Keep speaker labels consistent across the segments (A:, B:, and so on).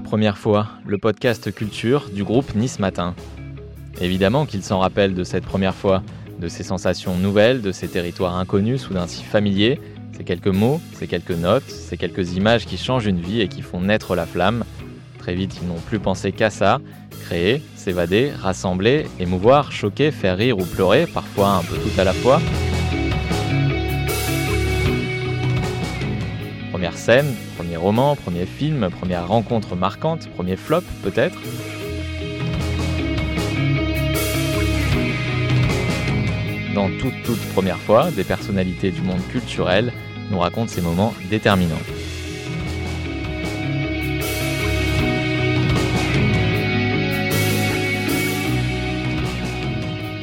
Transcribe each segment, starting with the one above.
A: première fois, le podcast culture du groupe Nice Matin. Évidemment qu'il s'en rappelle de cette première fois, de ces sensations nouvelles, de ces territoires inconnus soudain si familiers, ces quelques mots, ces quelques notes, ces quelques images qui changent une vie et qui font naître la flamme. Très vite, ils n'ont plus pensé qu'à ça, créer, s'évader, rassembler, émouvoir, choquer, faire rire ou pleurer, parfois un peu tout à la fois. Première scène, roman, premier film, première rencontre marquante, premier flop peut-être. Dans toute toute première fois, des personnalités du monde culturel nous racontent ces moments déterminants.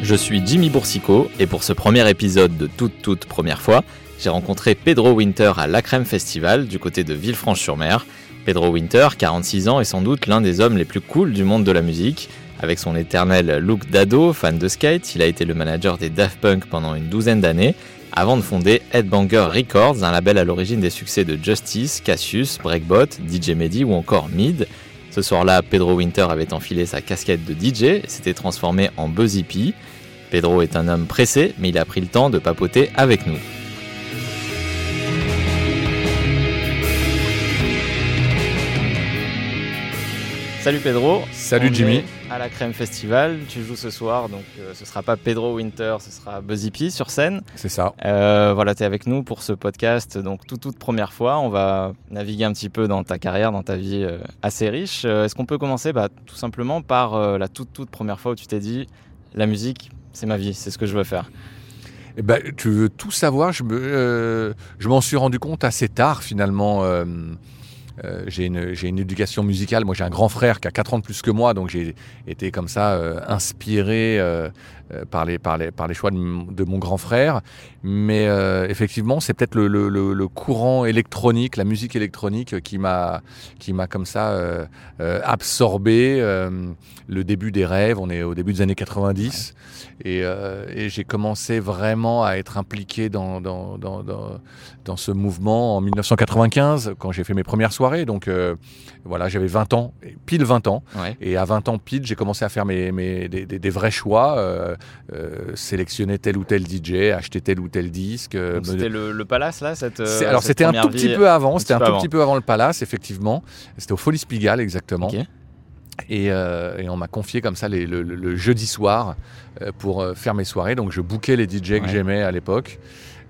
A: Je suis Jimmy Boursico et pour ce premier épisode de toute toute première fois, j'ai rencontré Pedro Winter à l'Acrème Festival du côté de Villefranche-sur-Mer. Pedro Winter, 46 ans, est sans doute l'un des hommes les plus cools du monde de la musique. Avec son éternel look d'ado, fan de skate, il a été le manager des Daft Punk pendant une douzaine d'années, avant de fonder Headbanger Records, un label à l'origine des succès de Justice, Cassius, Breakbot, DJ Mehdi ou encore Mid. Ce soir-là, Pedro Winter avait enfilé sa casquette de DJ et s'était transformé en Buzzy. Pedro est un homme pressé, mais il a pris le temps de papoter avec nous. Salut Pedro.
B: Salut Jimmy.
A: À la Crème Festival, tu joues ce soir, donc euh, ce sera pas Pedro Winter, ce sera Buzzy P sur scène.
B: C'est ça.
A: Euh, voilà, tu es avec nous pour ce podcast, donc toute toute première fois. On va naviguer un petit peu dans ta carrière, dans ta vie euh, assez riche. Euh, Est-ce qu'on peut commencer bah, tout simplement par la toute toute première fois où tu t'es dit la musique, c'est ma vie, c'est ce que je veux faire?
B: Eh ben, tu veux tout savoir Je me, je m'en suis rendu compte assez tard finalement. Euh, j'ai une, éducation musicale. Moi, j'ai un grand frère qui a 4 ans de plus que moi, donc j'ai été comme ça euh, inspiré euh, par, les, par, les, par les choix de, mon grand frère. Mais euh, effectivement, c'est peut-être le, le- le- courant électronique, la musique électronique qui m'a qui m'a comme ça euh, euh, absorbé. euh, le début des rêves, on est au début des années 90, et, euh, et j'ai commencé vraiment à être impliqué dans, dans, dans, dans, dans ce mouvement en 1995, quand j'ai fait mes premières soirées. Donc euh, voilà, j'avais 20 ans, pile 20 ans.
A: Ouais.
B: Et à 20 ans pile, j'ai commencé à faire mes, mes, des, des- des vrais choix, euh, sélectionner tel ou tel DJ, acheter tel ou tel disque. euh,
A: C'était le, le Palace là cette, euh,
B: alors c'était un tout petit peu avant, c'était un tout petit peu avant le Palace, effectivement. C'était au Folies Pigalle, exactement. Et, euh, et on m'a confié comme ça les- le, le- le jeudi soir euh, pour euh, faire mes soirées. Donc je bookais les DJ que
A: Ouais.
B: j'aimais à l'époque.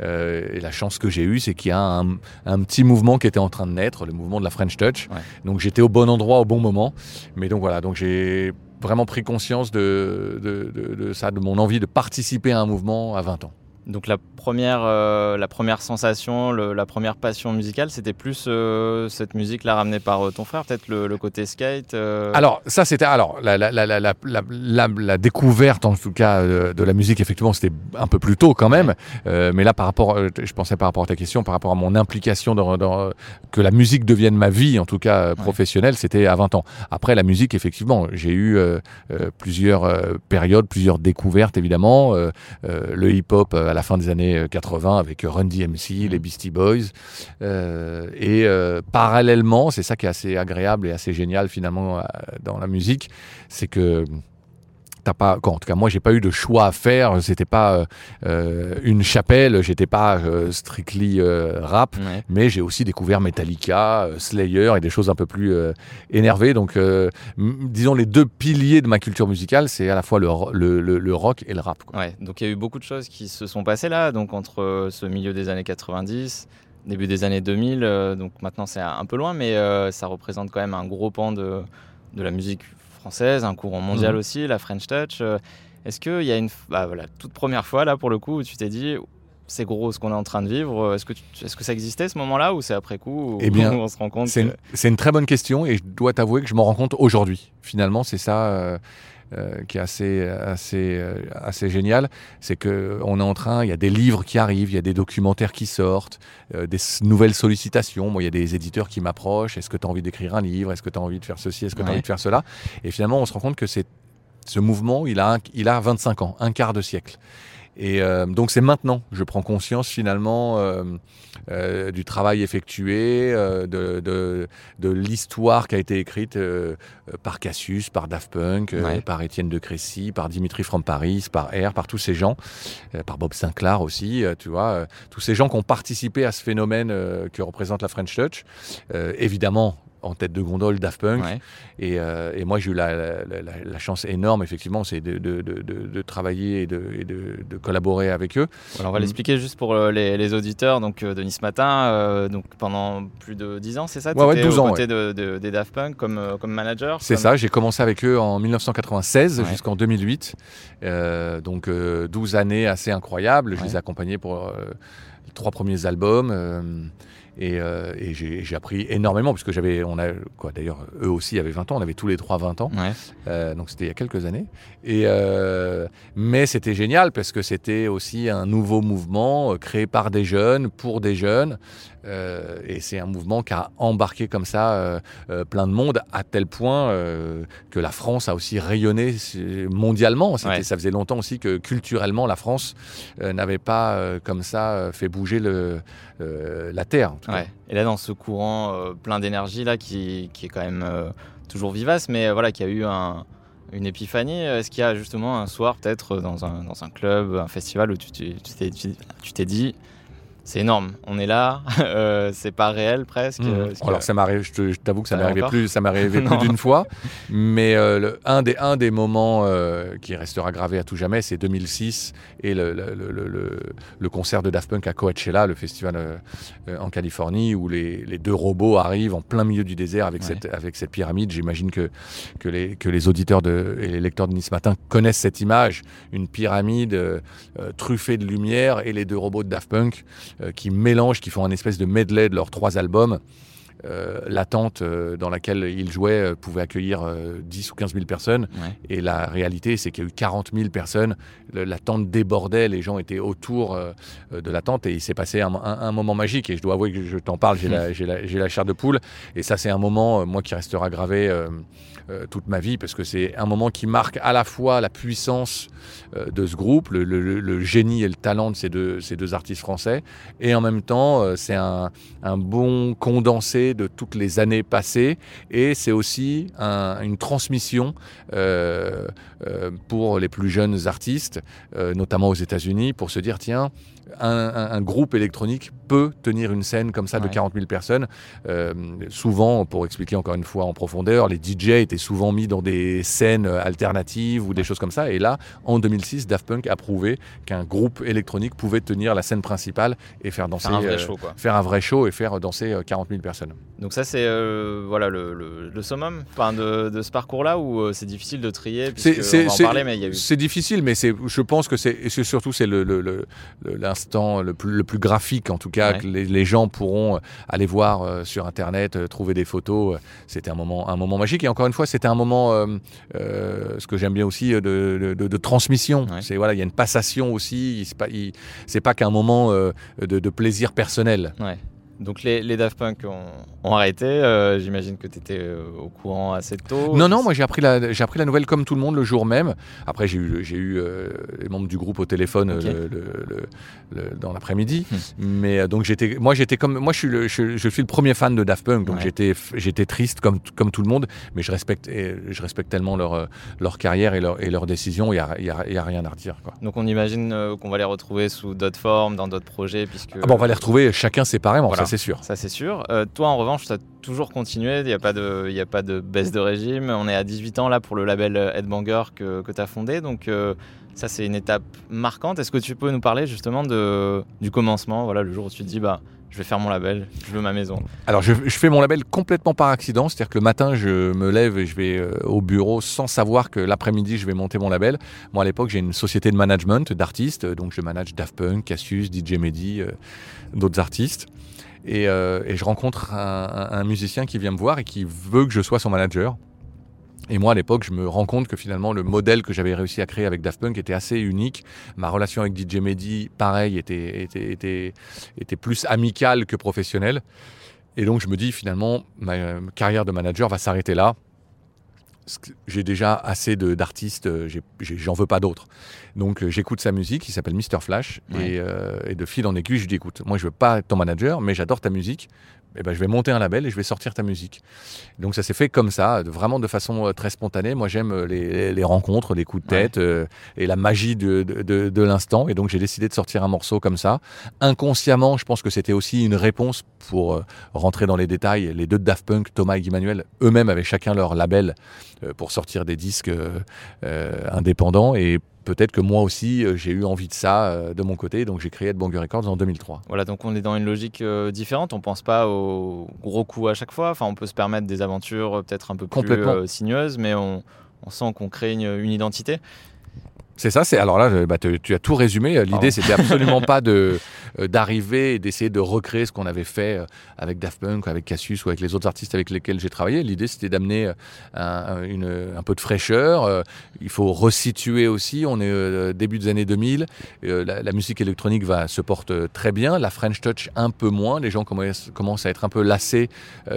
B: Euh, et la chance que j'ai eue, c'est qu'il y a un, un petit mouvement qui était en train de naître, le mouvement de la French Touch.
A: Ouais.
B: Donc j'étais au bon endroit au bon moment. Mais donc voilà, donc j'ai vraiment pris conscience de, de, de- de ça, de mon envie de participer à un mouvement à 20 ans.
A: Donc la première, euh, la première sensation, le- la première passion musicale, c'était plus euh, cette musique là ramenée par euh, ton frère, peut-être le, le côté skate.
B: Alors, ça, c'était. Alors, la, découverte, en tout cas, de la musique, effectivement, c'était un peu plus tôt quand même. Mais là, par rapport. je pensais par rapport à ta question, par rapport à mon implication dans. dans- que la musique devienne ma vie, en tout cas professionnelle, c'était à 20 ans. Après, la musique, effectivement, j'ai eu plusieurs périodes, plusieurs découvertes, évidemment. Le hip-hop à la fin des années euh, 80 avec Run DMC, les Beastie Boys. Euh, et euh, parallèlement, c'est ça qui est assez agréable et assez génial finalement euh, dans la musique, c'est que t'as pas, en tout cas moi j'ai pas eu de choix à faire. C'était pas euh, euh, une chapelle, j'étais pas euh, strictly euh, rap,
A: ouais.
B: mais j'ai aussi découvert Metallica, Slayer et des choses un peu plus énervées. Donc disons les deux piliers de ma culture musicale, c'est à la fois le, ro- le, le- le rock et le rap. quoi.
A: Ouais, donc il y a eu beaucoup de choses qui se sont passées là, donc entre ce milieu des années 90, début des années 2000, euh, donc maintenant c'est un peu loin, mais euh, ça représente quand même un gros pan de, de la musique française, un courant mondial
B: Mhm.
A: aussi, la French Touch. euh, Est-ce qu'il y a une bah, voilà, toute première fois là pour le coup où tu t'es dit c'est gros ce qu'on est en train de vivre, euh, est-ce que, tu- est-ce que ça existait ce moment-là ou c'est après coup où,
B: Eh bien,
A: on se rend compte
B: C'est
A: que-
B: une, c'est une très bonne question et je dois t'avouer que je m'en rends compte aujourd'hui. Finalement, c'est ça euh, euh, qui est assez, assez, euh, assez génial. C'est qu'on est en train, il y a des livres qui arrivent, il y a des documentaires qui sortent, euh, des nouvelles sollicitations. Moi, il y a des éditeurs qui m'approchent. Est-ce que tu as envie d'écrire un livre? Est-ce que tu as envie de faire ceci? Est-ce que tu as
A: Ouais.
B: envie de faire cela? Et finalement, on se rend compte que c'est ce mouvement, il a, un- il a 25 ans, un quart de siècle. Et euh, donc c'est maintenant que je prends conscience finalement euh, euh, du travail effectué, de, de, de l'histoire qui a été écrite par Cassius, par Daft Punk,
A: Ouais.
B: par Étienne de Crécy, par Dimitri from Paris, par R, par tous ces gens, par Bob Sinclair aussi, tu vois, tous ces gens qui ont participé à ce phénomène que représente la French Touch. Évidemment, en tête de gondole, Daft Punk.
A: Ouais.
B: Et, euh, et moi, j'ai eu la, la- la- la chance énorme, effectivement, c'est de, de- de- de- de travailler et, de, et de- de collaborer avec eux.
A: Alors on va
B: Mm.
A: l'expliquer juste pour euh, les, les auditeurs. Donc euh, Denis Matin, euh, donc pendant plus de 10 ans, c'est ça?
B: Ouais, ouais,
A: T'étais
B: 12
A: aux
B: ans,
A: côtés des Daft Punk comme, comme manager
B: C'est
A: comme-
B: ça, j'ai commencé avec eux en 1996
A: Ouais.
B: jusqu'en 2008. Euh, donc euh, 12 années assez incroyables. Je les ai accompagnés pour les trois premiers albums. Et, euh, et j'ai appris énormément, parce que j'avais, on a, quoi, d'ailleurs, eux aussi avaient 20 ans, on avait tous les trois 20 ans.
A: Ouais.
B: Euh, donc c'était il y a quelques années. Et, euh, mais c'était génial parce que c'était aussi un nouveau mouvement euh, créé par des jeunes, pour des jeunes. Et c'est un mouvement qui a embarqué comme ça plein de monde à tel point que la France a aussi rayonné mondialement.
A: Ouais.
B: Ça faisait longtemps aussi que culturellement la France n'avait pas comme ça fait bouger le, la terre. en tout cas.
A: Ouais. Et là, dans ce courant euh, plein d'énergie là, qui, est quand même euh, toujours vivace, mais euh, voilà, qui a eu un- une épiphanie. Est-ce qu'il y a justement un soir, peut-être dans un, club, un festival, où tu t'es tu dit, c'est énorme, on est là, euh, c'est pas réel presque.
B: Mmh.
A: Que-
B: Alors ça m'arrive, je t'avoue que ça m'est arrivé plus, ça m'est arrivé plus d'une fois, mais euh, le- un des un des moments euh, qui restera gravé à tout jamais, c'est 2006 et le, le, le- concert de Daft Punk à Coachella, le festival en Californie, où les, les deux robots arrivent en plein milieu du désert avec
A: Ouais.
B: cette avec cette pyramide. J'imagine que que les que les auditeurs de, et les lecteurs de Nice Matin connaissent cette image, une pyramide truffée de lumière et les deux robots de Daft Punk qui mélangent, qui font un espèce de medley de leurs trois albums. Euh, la tente euh, dans laquelle ils jouaient euh, pouvait accueillir euh, 10 ou 15 000 personnes.
A: Ouais.
B: Et la réalité, c'est qu'il y a eu 40 000 personnes. Le- la tente débordait, les gens étaient autour euh, euh, de la tente et il s'est passé un, un- un moment magique. Et je dois avouer que je t'en parle, j'ai la, la, la chair de poule. Et ça, c'est un moment, euh, moi, qui restera gravé euh, toute ma vie parce que c'est un moment qui marque à la fois la puissance euh, de ce groupe, le, génie et le talent de ces deux, artistes français. Et en même temps, euh, c'est un, bon condensé de toutes les années passées. Et c'est aussi un- une transmission pour les plus jeunes artistes, notamment aux États-Unis, pour se dire tiens, un, un- un groupe électronique peut tenir une scène comme ça de
A: Ouais.
B: 40 000 personnes. Euh, souvent, pour expliquer encore une fois en profondeur, les DJ étaient souvent mis dans des scènes alternatives ou des choses comme ça. Et là, en 2006, Daft Punk a prouvé qu'un groupe électronique pouvait tenir la scène principale et faire danser,
A: Faire un vrai
B: euh,
A: show, quoi.
B: faire un vrai show et faire danser euh, 40 000 personnes.
A: Donc ça, c'est euh, voilà le, le, le summum enfin, de, de ce parcours-là où euh, c'est difficile de trier,
B: C'est- difficile, mais c'est, je pense que c'est, surtout c'est le- le- l'instant le plus, le plus graphique en tout cas
A: Ouais.
B: que les, les gens pourront euh, aller voir euh, sur internet, euh, trouver des photos. C'était un moment, un moment magique et encore une fois c'était un moment, ce que j'aime bien aussi de, de- de transmission.
A: Ouais.
B: C'est voilà, il y a une passation aussi. C'est pas, pas qu'un moment de, de plaisir personnel.
A: Ouais. Donc les, les Daft Punk ont, ont arrêté. euh, J'imagine que tu étais au courant assez tôt.
B: Non, non, moi j'ai appris, la, j'ai appris la nouvelle comme tout le monde le jour même. Après, j'ai eu, j'ai eu euh, les membres du groupe au téléphone
A: Ok.
B: euh, le- le- le- le- dans l'après-midi.
A: Hmm.
B: Mais euh, donc j'étais, moi j'étais comme, moi je suis, le, je, je suis le premier fan de Daft Punk, donc
A: Ouais.
B: j'étais, j'étais triste comme, comme tout le monde, mais je respecte, je respecte tellement leur, euh, leur carrière et leur, et leurs décisions. Il y a, y a- y a rien à redire. Quoi.
A: Donc on imagine euh, qu'on va les retrouver sous d'autres formes, dans d'autres projets, puisque...
B: Ah bon, on va les retrouver chacun séparément,
A: Voilà.
B: ça c'est sûr.
A: Ça c'est sûr. Euh, toi en revanche, tu as toujours continué, il n'y a, pas de- y a pas de baisse de régime. On est à 18 ans là pour le label euh, Headbanger que, que tu as fondé. Donc euh, ça c'est une étape marquante. Est-ce que tu peux nous parler justement de, du commencement, voilà, le jour où tu te dis bah, je vais faire mon label, je veux ma maison
B: Alors je, je fais mon label complètement par accident, c'est-à-dire que le matin je me lève et je vais euh, au bureau sans savoir que l'après-midi je vais monter mon label. Moi à l'époque j'ai une société de management d'artistes, euh, donc je manage Daft Punk, Cassius, DJ Mehdi, euh, d'autres artistes. Et, euh, et je rencontre un, musicien qui vient me voir et qui veut que je sois son manager. Et moi, à l'époque, je me rends compte que finalement, le modèle que j'avais réussi à créer avec Daft Punk était assez unique. Ma relation avec DJ Mehdi, pareil, était, était, était, était plus amicale que professionnelle. Et donc, je me dis, finalement, ma euh, carrière de manager va s'arrêter là. J'ai déjà assez d'artistes, j'en veux pas d'autres. Donc j'écoute sa musique, il s'appelle Mr Flash, et, et, de fil en aiguille, je lui dis écoute, moi je veux pas être ton manager, mais j'adore ta musique, eh ben, je vais monter un label et je vais sortir ta musique. Donc ça s'est fait comme ça, vraiment de façon euh, très spontanée. Moi j'aime euh, les, rencontres, les coups de tête euh, et la magie de, de, l'instant. Et donc j'ai décidé de sortir un morceau comme ça. Inconsciemment, je pense que c'était aussi une réponse pour rentrer dans les détails. Les deux de Daft Punk, Thomas et Guy Manuel, eux-mêmes avaient chacun leur label pour sortir des disques indépendants. Et peut-être que moi aussi, euh, j'ai eu envie de ça euh, de mon côté, donc j'ai créé Banger Records en 2003.
A: Voilà, donc on est dans une logique euh, différente, on pense pas aux gros coups à chaque fois, enfin on peut se permettre des aventures peut-être un peu plus sinueuses, mais on, sent qu'on crée une identité.
B: C'est ça, c'est alors là, bah, tu as tout résumé. L'idée, c'était absolument pas de euh, d'arriver et d'essayer de recréer ce qu'on avait fait euh, avec Daft Punk, avec Cassius ou avec les autres artistes avec lesquels j'ai travaillé. L'idée, c'était d'amener euh, un, un, peu de fraîcheur. Il faut resituer aussi. On est début des années 2000. La, musique électronique va se porte très bien. La French Touch un peu moins. Les gens commencent à être un peu lassés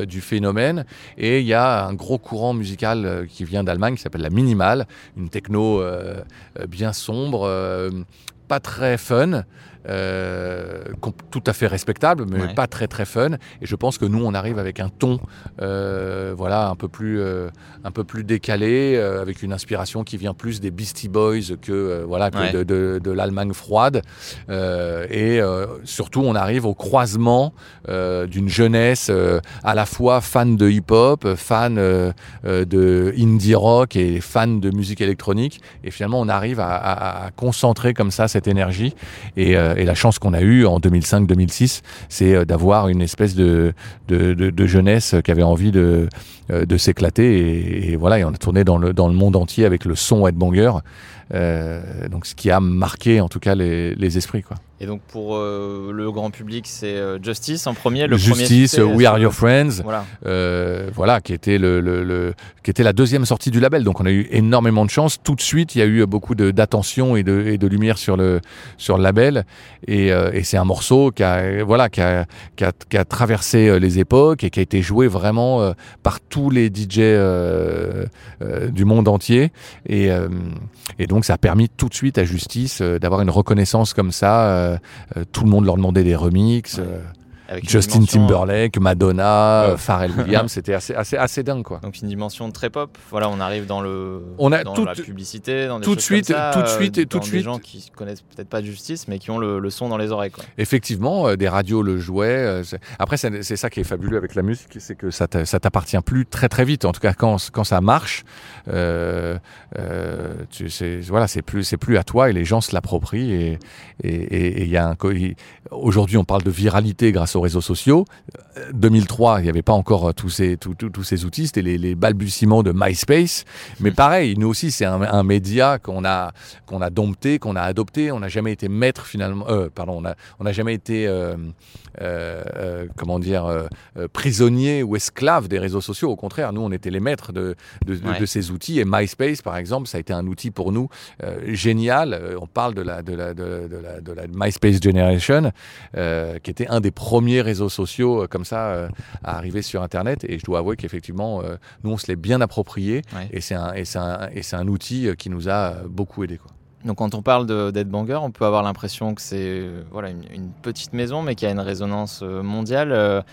B: du phénomène. Et il y a un gros courant musical qui vient d'Allemagne qui s'appelle la minimal, une techno bien sombre, euh, pas très fun, euh, tout à fait respectable, mais pas très très fun. Et je pense que nous, on arrive avec un ton, euh, voilà, un peu plus, euh, un peu plus décalé, avec une inspiration qui vient plus des Beastie Boys que voilà que de, de, l'Allemagne froide. et surtout, on arrive au croisement d'une jeunesse à la fois fan de hip-hop, fan de indie rock et fan de musique électronique. Et finalement, on arrive à, à concentrer comme ça cette énergie et euh, et la chance qu'on a eue en 2005-2006, c'est euh, d'avoir une espèce de, jeunesse qui avait envie de, euh, s'éclater. Et, voilà, et on a tourné dans le, monde entier avec le son Headbanger. Donc ce qui a marqué en tout cas les, esprits.
A: Et donc pour euh, le grand public, c'est euh, Justice en premier, le
B: Justice,
A: premier
B: We Are Your Friends, voilà, euh, voilà qui était le, le, qui était la deuxième sortie du label. Donc on a eu énormément de chance. Tout de suite, il y a eu beaucoup d'attention et de, et de lumière sur le sur le label. Et, et c'est un morceau qui a voilà qui a, qui a, qui a, traversé les époques et qui a été joué vraiment par tous les DJ du monde entier. Et, et donc ça a permis tout de suite à Justice d'avoir une reconnaissance comme ça tout le monde leur demandait des remixes. Euh, Justin Timberlake, Madonna, Pharrell Williams, c'était assez, assez, assez dingue quoi.
A: Donc une dimension très pop. Voilà, on arrive dans le on a dans la publicité, dans des tout de
B: suite,
A: ça,
B: tout de suite et tout de suite. Des
A: gens qui connaissent peut-être pas de justice, mais qui ont le, son dans les oreilles. Quoi.
B: Effectivement, des radios le jouaient. Après, c'est ça qui est fabuleux avec la musique, c'est que ça t'appartient plus très très vite. En tout cas, quand, quand ça marche, euh, euh, tu, voilà, c'est plus c'est plus à toi et les gens se l'approprient et et il y a un aujourd'hui on parle de viralité grâce aux réseaux sociaux. 2003, il n'y avait pas encore tous ces tous, tous ces outils, c'était les, les, balbutiements de MySpace. Mais pareil, nous aussi c'est un, un, média qu'on a qu'on a dompté, qu'on a adopté. On n'a jamais été maître finalement. Euh, pardon, on a on n'a jamais été euh, euh, comment dire prisonnier ou esclave des réseaux sociaux. Au contraire, nous on était les maîtres de de, de ces outils. Et MySpace, par exemple, ça a été un outil pour nous euh, génial. Euh, on parle de la, de la, de, la, de la MySpace Generation, euh, qui était un des premiers réseaux sociaux comme ça à arriver sur Internet. Et je dois avouer qu'effectivement, nous, on se l'est bien approprié. Et c'est un, et un, et un outil qui nous a beaucoup aidé. Quoi.
A: Donc quand on parle de Banger, on peut avoir l'impression que c'est voilà, une, une, petite maison, mais qui a une résonance mondiale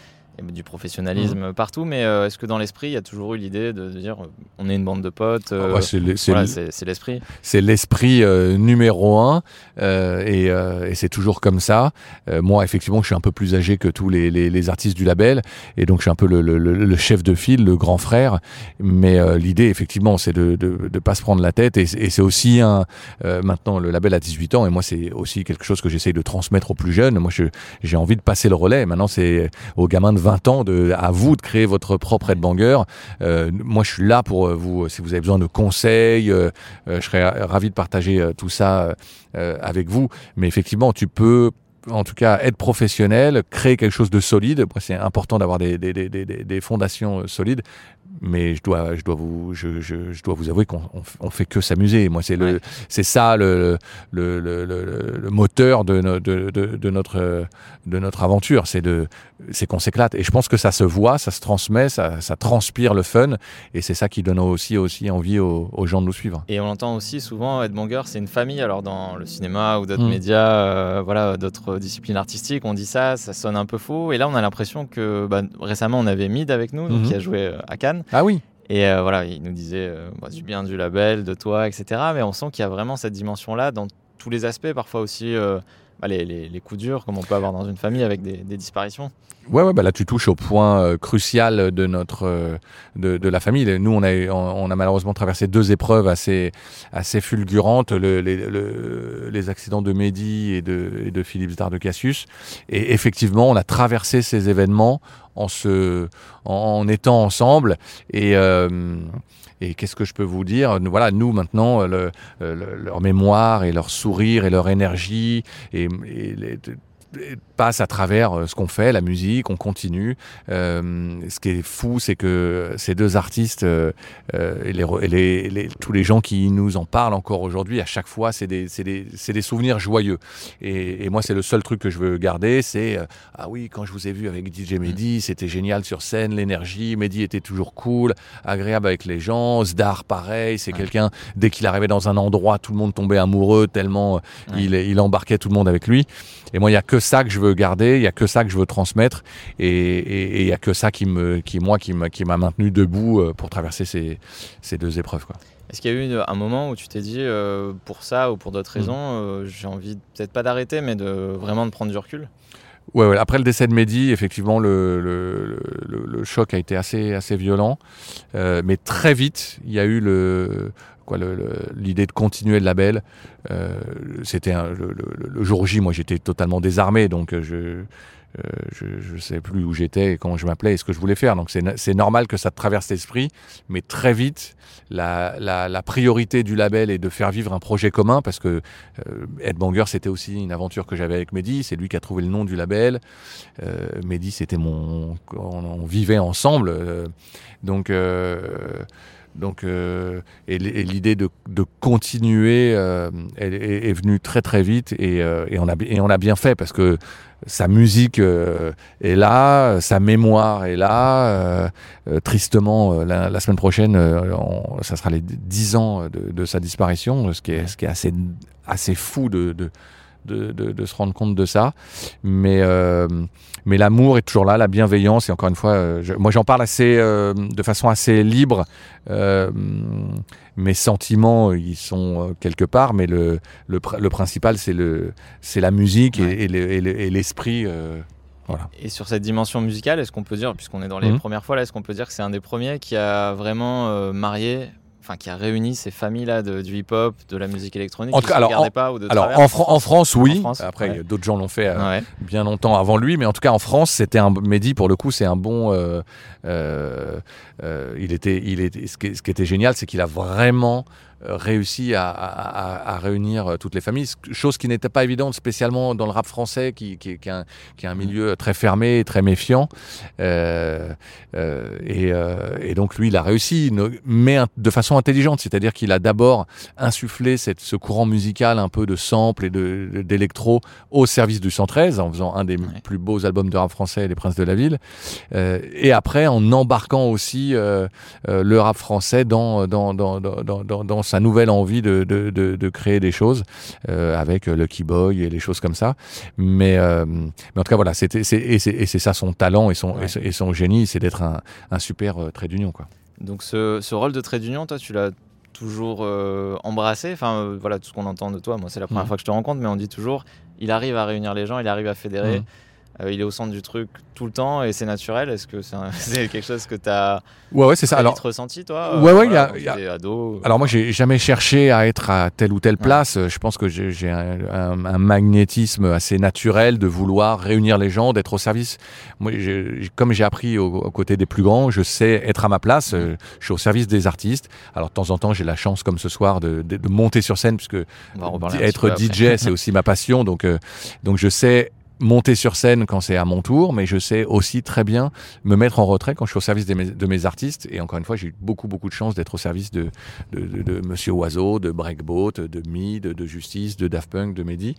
A: du professionnalisme mmh. partout, mais euh, est-ce que dans l'esprit, il y a toujours eu l'idée de, dire euh, on est une bande de potes
B: euh, ah bah, C'est
A: l'esprit.
B: C'est l'esprit numéro un, et, c'est toujours comme ça. moi, effectivement, je suis un peu plus âgé que tous les, les, artistes du label, et donc je suis un peu le, le, chef de file, le grand frère. Mais l'idée, effectivement, c'est de ne pas se prendre la tête, et, c'est aussi un. maintenant, le label a 18 ans, et moi, c'est aussi quelque chose que j'essaye de transmettre aux plus jeunes. Moi, j'ai envie de passer le relais. Maintenant, c'est aux gamins de 20 20 ans de, à vous de créer votre propre headbanger. Euh, moi, je suis là pour euh, vous, si vous avez besoin de conseils, euh, je serais ravi de partager tout ça avec vous. Mais effectivement, tu peux en tout cas être professionnel, créer quelque chose de solide. C'est important d'avoir des, des, des, des, fondations solides, mais je dois, je dois vous, je, je, je dois vous avouer qu'on on, fait que s'amuser. Moi, c'est le, c'est ça le, le, le, le, moteur de, de, de, de, notre, de notre aventure. C'est de, c'est qu'on s'éclate. Et je pense que ça se voit, ça se transmet, ça, ça transpire le fun. Et c'est ça qui donne aussi, aussi envie aux, aux, gens de nous suivre.
A: Et on entend aussi souvent, Ed Banger, c'est une famille. Alors dans le cinéma ou d'autres mmh. médias, euh, voilà, d'autres disciplines artistiques, on dit ça, ça sonne un peu faux. Et là, on a l'impression que bah, récemment, on avait Mid avec nous, donc, mmh. qui a joué à Cannes.
B: Ah oui.
A: Et euh, voilà, il nous disait euh, bah, du bien du label, de toi, etc. Mais on sent qu'il y a vraiment cette dimension-là dans tous les aspects, parfois aussi euh, bah, les, les, coups durs, comme on peut avoir dans une famille avec des, des disparitions.
B: Ouais, ouais, bah là tu touches au point crucial de notre de, de, la famille. Nous, on a on, a malheureusement traversé deux épreuves assez assez fulgurantes, le, les, le, les accidents de Mehdi et de, et de Philippe Zdar de Cassius. Et effectivement, on a traversé ces événements en, se, en, étant ensemble. Et, euh, et qu'est-ce que je peux vous dire? Voilà, nous maintenant, le, leur mémoire et leur sourire et leur énergie et, et passe à travers euh, ce qu'on fait, la musique, on continue. Euh, ce qui est fou, c'est que ces deux artistes euh, et, les, les, les, tous les gens qui nous en parlent encore aujourd'hui, à chaque fois, c'est des, des, des, souvenirs joyeux. Et, et moi, c'est le seul truc que je veux garder, c'est euh, ah oui, quand je vous ai vu avec DJ Mehdi, mm. c'était génial sur scène, l'énergie, Mehdi était toujours cool, agréable avec les gens, Zdar pareil, c'est quelqu'un dès qu'il arrivait dans un endroit, tout le monde tombait amoureux tellement il, il embarquait tout le monde avec lui. Et moi, il y a que ça que je veux garder, il y a que ça que je veux transmettre, et il y a que ça qui me, qui moi, qui m'a, qui m'a maintenu debout euh, pour traverser ces, ces deux épreuves. Quoi.
A: Est-ce qu'il y a eu un moment où tu t'es dit, euh, pour ça ou pour d'autres mm. raisons, euh, j'ai envie peut-être pas d'arrêter, mais de vraiment de prendre du recul?
B: Ouais, ouais, après le décès de Mehdi, effectivement, le, le, le, le choc a été assez, assez violent. Euh, mais très vite, il y a eu le, l'idée de continuer le label. Euh, c'était le, jour J, moi j'étais totalement désarmé, donc euh, je euh, ne sais plus où j'étais, comment je m'appelais et ce que je voulais faire. Donc c'est normal que ça traverse l'esprit, mais très vite, la, la, priorité du label est de faire vivre un projet commun parce que euh, Ed Banger, c'était aussi une aventure que j'avais avec Mehdi. C'est lui qui a trouvé le nom du label. Euh, Mehdi, c'était mon. On, vivait ensemble. Euh, donc. Donc, euh, et, l'idée de, de, continuer euh, est, est, venue très très vite et, euh, et, on a, et on a bien fait parce que sa musique euh, est là, sa mémoire est là. Euh, euh, tristement, la, la, semaine prochaine, on, ça sera les 10 ans de, de, sa disparition, ce qui est, ce qui est assez, assez fou de, de de, de, de, se rendre compte de ça. Mais, euh, mais l'amour est toujours là, la bienveillance. Et encore une fois, euh, je, moi j'en parle assez, euh, de façon assez libre. Mes sentiments, ils sont quelque part, mais le, le, le principal, c'est la musique et, l'esprit. Voilà.
A: Et sur cette dimension musicale, est-ce qu'on peut dire, puisqu'on est dans les mmh. premières fois là, est-ce qu'on peut dire que c'est un des premiers qui a vraiment marié enfin qui a réuni ces familles-là du hip-hop, de la musique électronique.
B: En tout cas, alors, en, pas, ou de alors en, Fran en, France, oui. En France, Après, ouais. d'autres gens l'ont fait euh, ouais. bien longtemps avant lui, mais en tout cas en France, c'était un Mehdi pour le coup, c'est un bon. Euh, euh, il était, il était. Ce qui, ce qui était génial, c'est qu'il a vraiment réussi à, à, à, réunir euh, toutes les familles, chose qui n'était pas évidente spécialement dans le rap français, qui, qui, qui, est, un, qui est un milieu très fermé, très méfiant. Euh, euh, et, euh, et, donc lui, il a réussi, mais de façon intelligente, c'est-à-dire qu'il a d'abord insufflé cette, ce courant musical un peu de sample et d'électro au service du 113, en faisant un des ouais. plus beaux albums de rap français, Les Princes de la Ville, et après en embarquant aussi le rap français dans, dans, dans, dans, dans, dans sa nouvelle envie de, de, de, de créer des choses euh, avec Lucky Boy et les choses comme ça. Mais, euh, mais en tout cas, voilà, c'était, c'est, et, c'est, et c'est ça son talent et son, ouais. et, son génie, c'est d'être un, un super euh, trait d'union. Quoi.
A: Donc ce, ce rôle de trait d'union, toi, tu l'as toujours euh, embrassé? Enfin, euh, voilà, tout ce qu'on entend de toi. Moi, c'est la première mmh. fois que je te rencontre, mais on dit toujours, il arrive à réunir les gens, il arrive à fédérer. Mmh. Euh, il est au centre du truc tout le temps et c'est naturel. Est-ce que c'est quelque chose que tu as
B: ouais, ouais, c'est ça. Alors,
A: ressenti, toi
B: Ouais, ouais, voilà, y a, y a... Ado, Alors, moi, j'ai jamais cherché à être à telle ou telle place. Ouais. Je pense que j'ai un, un, un, magnétisme assez naturel de vouloir réunir les gens, d'être au service. Moi, comme j'ai appris aux, aux, côtés des plus grands, je sais être à ma place. Je suis au service des artistes. Alors, de temps en temps, j'ai la chance, comme ce soir, de, de, de monter sur scène, puisque être DJ, c'est aussi ma passion. Donc, euh, donc je sais monter sur scène quand c'est à mon tour, mais je sais aussi très bien me mettre en retrait quand je suis au service de mes, artistes. Et encore une fois, j'ai eu beaucoup, beaucoup de chance d'être au service de, de, Monsieur Oiseau, de Breakboat, de Mid, de Justice, de Daft Punk, de Mehdi.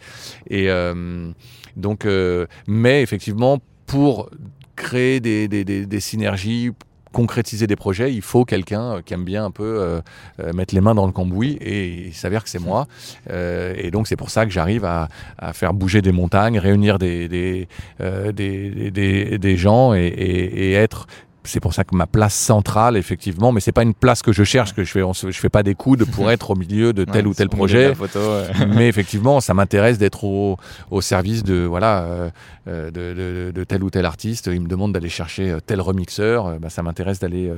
B: Et euh, donc, euh, mais effectivement, pour créer des, des, des, des synergies, concrétiser des projets, il faut quelqu'un euh, qui aime bien un peu euh, euh, mettre les mains dans le cambouis et il s'avère que c'est moi. Euh, et donc c'est pour ça que j'arrive à, à, faire bouger des montagnes, réunir des, des, euh, des, des, des, gens et, et, et être c'est pour ça que ma place centrale, effectivement, mais c'est pas une place que je cherche, que je fais, je fais pas des coudes pour être au milieu de tel
A: Ouais,
B: ou tel projet.
A: la photo, ouais.
B: mais effectivement, ça m'intéresse d'être au, au service de voilà euh, euh, de, de, de tel ou tel artiste. Il me demande d'aller chercher euh, tel remixeur. euh, bah, ça m'intéresse d'aller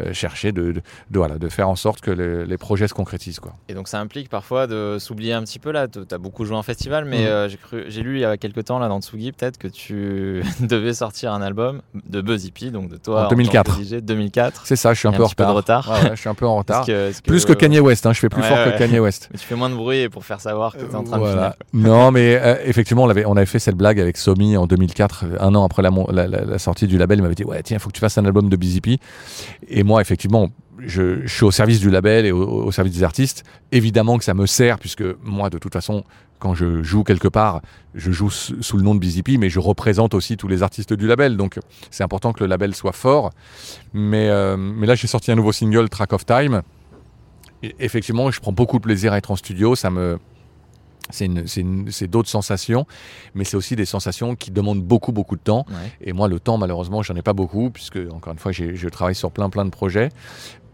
B: euh, chercher de, de, de, voilà de faire en sorte que le- les projets se concrétisent quoi.
A: Et donc ça implique parfois de s'oublier un petit peu là. Tu as beaucoup joué en festival, mais euh, j'ai cru- j'ai lu il y a quelques temps là dans Tsugi peut-être que tu devais sortir un album de Buzz Hippie, donc de toi
B: En
A: tant
B: 2004.
A: que DJ, 2004.
B: C'est ça, je suis un peu en
A: petit peu de
B: retard.
A: retard.
B: Ouais, ouais, je suis un peu en retard.
A: Que-
B: Plus que Kanye West, hein, je fais plus
A: Ouais,
B: fort que Kanye West.
A: Mais tu fais moins de bruit pour faire savoir que tu es en train de
B: Voilà.
A: finir.
B: Non, mais euh, effectivement, on avait, on avait fait cette blague avec Somi en 2004, un an après la, mon- la, la- la sortie du label. Il m'avait dit Ouais, tiens, il faut que tu fasses un album de BZP. Et moi, effectivement, je, je suis au service du label et au, au service des artistes. Évidemment que ça me sert, puisque moi, de toute façon, quand je joue quelque part, je joue sous le nom de BZP, mais je représente aussi tous les artistes du label. Donc, c'est important que le label soit fort. Mais, euh, mais là, j'ai sorti un nouveau single, Track of Time. Et effectivement, je prends beaucoup de plaisir à être en studio. Ça me, c'est d'autres sensations, mais c'est aussi des sensations qui demandent beaucoup, beaucoup de temps.
A: Ouais.
B: Et moi, le temps, malheureusement, j'en ai pas beaucoup, puisque, encore une fois, je travaille sur plein, plein de projets.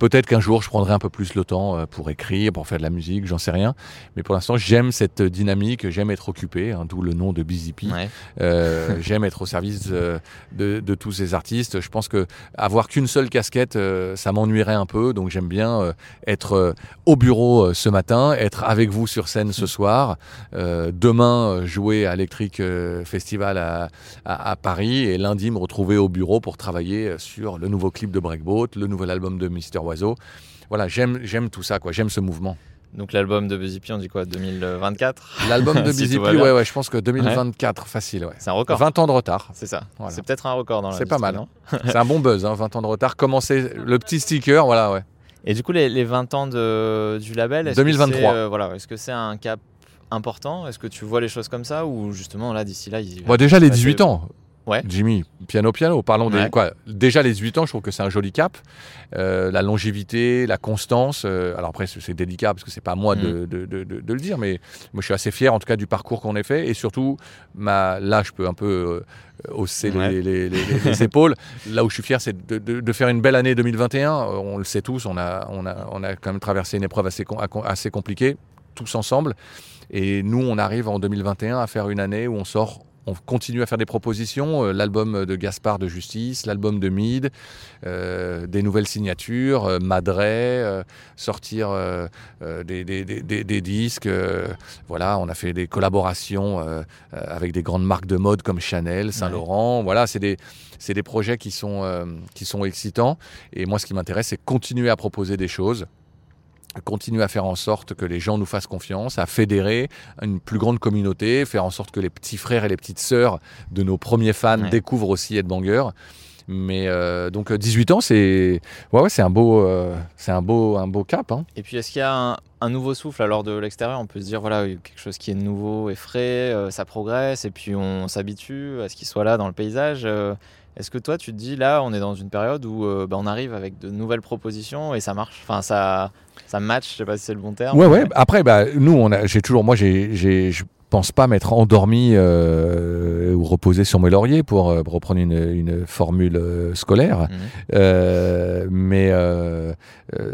B: Peut-être qu'un jour, je prendrai un peu plus le temps euh, pour écrire, pour faire de la musique, j'en sais rien. Mais pour l'instant, j'aime cette dynamique, j'aime être occupé, hein, d'où le nom de Busy.
A: Ouais.
B: Euh, j'aime être au service euh, de, de tous ces artistes. Je pense que avoir qu'une seule casquette, ça m'ennuierait un peu. Donc j'aime bien être au bureau ce matin, être avec vous sur scène ce soir, euh, demain jouer à Electric Festival à, à, à Paris et lundi me retrouver au bureau pour travailler sur le nouveau clip de Breakboat, le nouvel album de Mister Oiseau. Voilà, j'aime j'aime tout ça, quoi. J'aime ce mouvement.
A: Donc l'album de Buzz Hippie, on dit quoi 2024
B: L'album de Busy
A: bien.
B: ouais, ouais, je pense que 2024, facile, ouais.
A: C'est un record.
B: 20 ans de retard.
A: C'est ça.
B: Voilà.
A: C'est peut-être un record dans la
B: C'est pas mal. C'est un bon buzz, hein, 20 ans de retard. Commencer le petit sticker, voilà, ouais.
A: Et du coup, les, les 20 ans de, du label, est-ce
B: 2023.
A: que c'est, euh, voilà, est-ce que c'est un cap important? Est-ce que tu vois les choses comme ça? Ou justement là d'ici là il...
B: Bon, déjà les
A: passer-
B: 18 ans.
A: Ouais.
B: Jimmy, piano piano, parlons
A: Ouais.
B: des quoi Déjà les 18 ans, je trouve que c'est un joli cap. Euh, la longévité, la constance. euh, alors après, c'est délicat parce que c'est pas à moi
A: Mm.
B: de, de, de, de- de le dire, mais moi je suis assez fier en tout cas du parcours qu'on ait fait et surtout, ma, là je peux un peu euh, hausser les-
A: Ouais.
B: les, les- les- les épaules. Là où je suis fier, c'est de, faire une belle année 2021. Euh, On le sait tous, on a, on a, on a quand même traversé une épreuve assez compliquée, tous ensemble. Et nous, on arrive en 2021 à faire une année où on sort, on continue à faire des propositions. Euh, L'album de Gaspard de Justice, l'album de Mid, euh, des nouvelles signatures, euh, Madray, euh, sortir des, des- des- des- des disques. voilà, on a fait des collaborations avec des grandes marques de mode comme Chanel, Saint-Laurent. Voilà, c'est des, c'est des projets qui sont, qui sont excitants. Et moi, ce qui m'intéresse, c'est continuer à proposer des choses continuer à faire en sorte que les gens nous fassent confiance, à fédérer une plus grande communauté, faire en sorte que les petits frères et les petites sœurs de nos premiers fans
A: Ouais.
B: découvrent aussi Headbanger. Mais euh, donc euh, 18 ans, c'est ouais, ouais, c'est un beau, euh, c'est un beau, un beau cap. Hein.
A: Et puis est-ce qu'il y a un, un nouveau souffle alors de l'extérieur? On peut se dire voilà quelque chose qui est nouveau et frais, euh, ça progresse et puis on s'habitue à ce qu'il soit là dans le paysage. Est-ce que toi tu te dis là on est dans une période où euh, bah, on arrive avec de nouvelles propositions et ça marche, enfin ça ça match, je sais pas si c'est le bon terme.
B: Ouais, ouais. Après, bah, nous, j'ai toujours, moi, j'ai, pense pas m'être endormi euh, ou reposé sur mes lauriers pour euh, reprendre une, une formule euh, scolaire. Euh, mais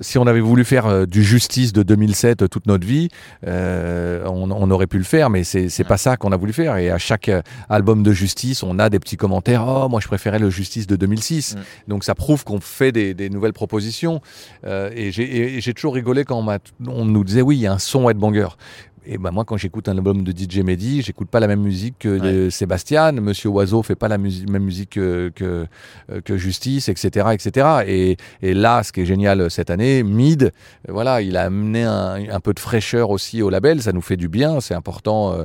B: si on avait voulu faire du justice de 2007 euh, toute notre vie, on, on aurait pu le faire, mais c'est
A: Ouais.
B: pas ça qu'on a voulu faire. Et à chaque album de justice, on a des petits commentaires. Oh, moi je préférais le justice de 2006.
A: Mm.
B: Donc ça prouve qu'on fait des, des nouvelles propositions. Et j'ai toujours rigolé quand on, on nous disait oui, il y a un son headbanger. Et ben moi, quand j'écoute un album de DJ Mehdi, j'écoute pas la même musique que Sébastien. Monsieur Oiseau fait pas la même musique que, que, que, Justice, etc., etc. Et, et, là, ce qui est génial cette année, Mid, voilà, il a amené un, un, peu de fraîcheur aussi au label. Ça nous fait du bien, c'est important.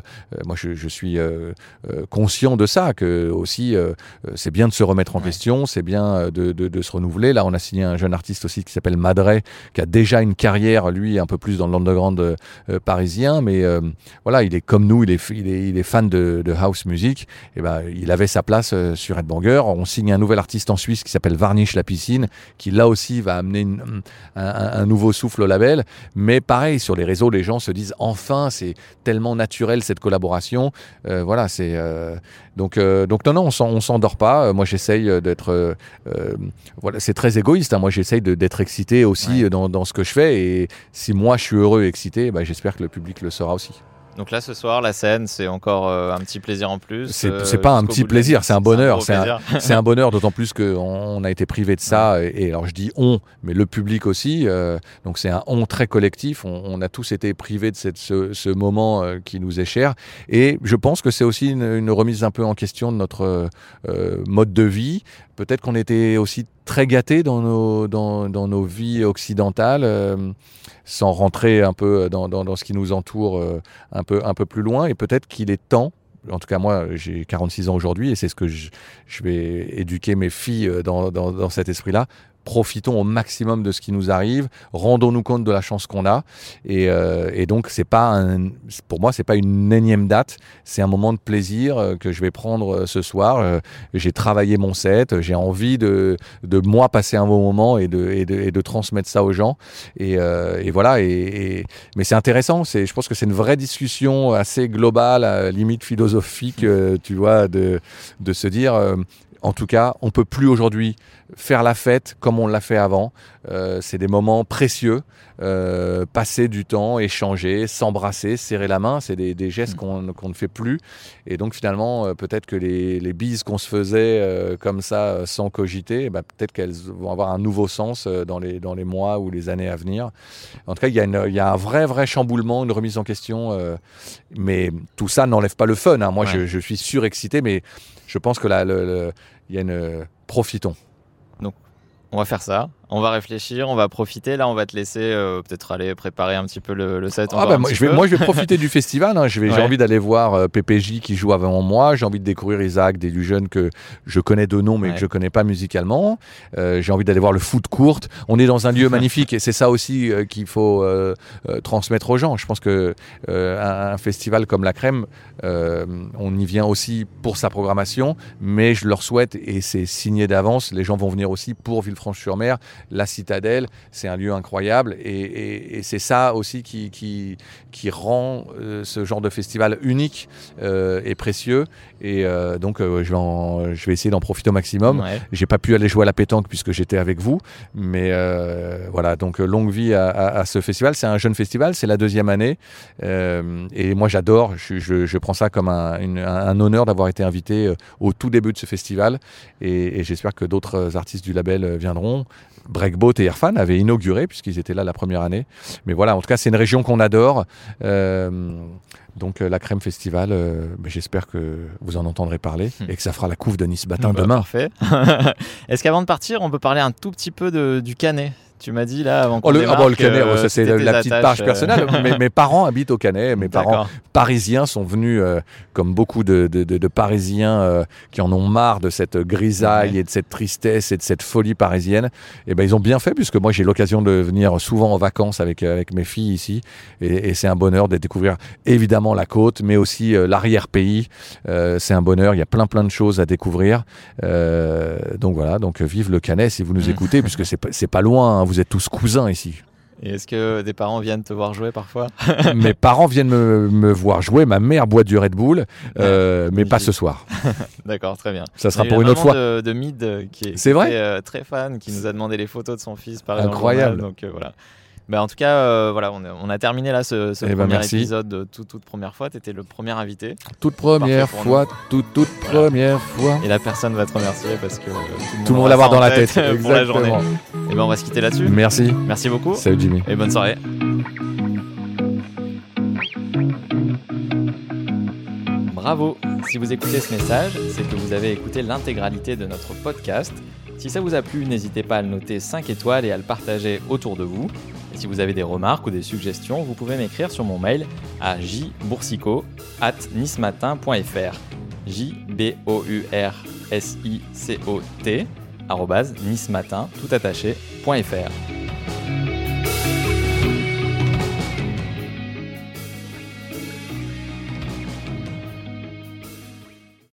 B: moi, je, je suis conscient de ça, que aussi, c'est bien de se remettre en question, c'est bien de, de, de, se renouveler. Là, on a signé un jeune artiste aussi qui s'appelle Madre, qui a déjà une carrière, lui, un peu plus dans l'underground euh, parisien, mais euh, voilà, il est comme nous, il est, il est, fan de, house music. Et ben, il avait sa place euh, sur Ed Banger. On signe un nouvel artiste en Suisse qui s'appelle Varnish la piscine, qui là aussi va amener un, nouveau souffle au label. Mais pareil, sur les réseaux, les gens se disent enfin, c'est tellement naturel cette collaboration. voilà, c'est donc, donc non, non, on s'endort pas. Moi, j'essaye d'être, voilà, c'est très égoïste. Hein. Moi, j'essaye d'être excité aussi dans, dans, ce que je fais. Et si moi je suis heureux et excité, bah, j'espère que le public le sera aussi.
A: Donc là, ce soir, la scène, c'est encore euh, un petit plaisir en plus.
B: C'est euh, pas un petit plaisir, c'est un bonheur. C'est un, bonheur, d'autant plus qu'on a été privé de ça. Et, alors, je dis on, mais le public aussi. Euh, donc, c'est un on très collectif. On, a tous été privés de cette, ce, moment qui nous est cher. Et je pense que c'est aussi une, une, remise un peu en question de notre mode de vie. Peut-être qu'on était aussi très gâtés dans nos, dans, dans nos vies occidentales, euh, sans rentrer un peu dans, dans, ce qui nous entoure euh, un, peu, un peu plus loin. Et peut-être qu'il est temps, en tout cas moi j'ai 46 ans aujourd'hui et c'est ce que je, je, vais éduquer mes filles euh, dans, dans, dans cet esprit-là, profitons au maximum de ce qui nous arrive, rendons-nous compte de la chance qu'on a. Et, euh, donc, c'est pas pour moi, c'est pas une énième date, c'est un moment de plaisir euh, que je vais prendre euh, ce soir. j'ai travaillé mon set, j'ai envie de, de moi passer un bon moment et de, de, de transmettre ça aux gens. Et, voilà. Et, mais c'est intéressant. Je pense que c'est une vraie discussion assez globale, limite philosophique, tu vois, de, de se dire en tout cas, on peut plus aujourd'hui faire la fête comme on l'a fait avant. Euh, c'est des moments précieux, euh, passer du temps, échanger, s'embrasser, serrer la main, c'est des, gestes qu'on ne fait plus. Et donc finalement, euh, peut-être que les, bises qu'on se faisait comme ça, sans cogiter, eh ben, peut-être qu'elles vont avoir un nouveau sens dans les, dans les mois ou les années à venir. En tout cas, il y, a un vrai, vrai chamboulement, une remise en question. mais tout ça n'enlève pas le fun. Hein. Moi, je, suis surexcité, mais je pense que y a une... Profitons.
A: Donc, on va faire ça on va réfléchir, on va profiter. Là, on va te laisser euh, peut-être aller préparer un petit peu le, set.
B: Ah bah, moi, je vais, moi, je vais profiter du festival. Hein. J'ai envie d'aller voir euh, PPJ qui joue avant moi. J'ai envie de découvrir Isaac, des du jeunes que je connais de nom, mais que je connais pas musicalement. Euh, j'ai envie d'aller voir le foot courte. On est dans un lieu magnifique et c'est ça aussi qu'il faut transmettre aux gens. Je pense que un, festival comme la Crème, on y vient aussi pour sa programmation, mais je leur souhaite et c'est signé d'avance. Les gens vont venir aussi pour Villefranche-sur-Mer la citadelle, c'est un lieu incroyable et, c'est ça aussi qui, qui, rend euh, ce genre de festival unique euh, et précieux. Et euh, donc, je, vais je vais essayer d'en profiter au maximum. J'ai pas pu aller jouer à la pétanque puisque j'étais avec vous, mais voilà, donc longue vie à, ce festival. C'est un jeune festival, c'est la deuxième année. et moi, j'adore, je, prends ça comme un, honneur d'avoir été invité au tout début de ce festival. Et, et j'espère que d'autres artistes du label viendront. Breakboat et Irfan avaient inauguré, puisqu'ils étaient là la première année. Mais voilà, en tout cas, c'est une région qu'on adore. Euh, donc euh, la Crème Festival, euh, j'espère que vous en entendrez parler hmm. et que ça fera la couve de Nice Batin bah, demain.
A: Parfait. Est-ce qu'avant de partir, on peut parler un tout petit peu de, du Canet? Tu m'as dit là avant
B: oh, le, ah le Canet, ça c'est la, petite page personnelle. mes, parents habitent au Canet. Mes parents parisiens sont venus, comme beaucoup de, de, Parisiens qui en ont marre de cette grisaille et de cette tristesse et de cette folie parisienne. Et eh ben ils ont bien fait puisque moi j'ai l'occasion de venir souvent en vacances avec avec mes filles ici et, et c'est un bonheur de découvrir évidemment la côte, mais aussi euh, l'arrière-pays. Euh, c'est un bonheur, il y a plein plein de choses à découvrir. Euh, donc voilà, donc vive le Canet si vous nous mm. écoutez, puisque c'est pas, pas loin, hein. vous êtes tous cousins ici.
A: Et est-ce que des parents viennent te voir jouer parfois
B: Mes parents viennent me, voir jouer. Ma mère boit du Red Bull, mais pas ce soir.
A: D'accord, très bien.
B: Ça sera pour une autre fois.
A: De, de Mid qui est, très, très, fan, qui nous a demandé les photos de son fils. Par
B: Incroyable.
A: donc voilà. Bah, en tout cas, euh, voilà, on a, terminé là ce, eh ben, premier épisode de toute, première fois. Tu étais le premier invité.
B: Toute première fois, toute, toute première fois.
A: Et la personne va te remercier parce que
B: tout le monde, va l'avoir dans la tête,
A: pour la journée. Et eh ben on va se quitter là-dessus.
B: Merci.
A: Merci beaucoup.
B: Salut Jimmy.
A: Et bonne soirée. Bravo Si vous écoutez ce message, c'est que vous avez écouté l'intégralité de notre podcast. Si ça vous a plu, n'hésitez pas à le noter 5 étoiles et à le partager autour de vous. Si vous avez des remarques ou des suggestions, vous pouvez m'écrire sur mon mail à jboursico at nismatin.fr j b o u r s i c o t nismatin tout.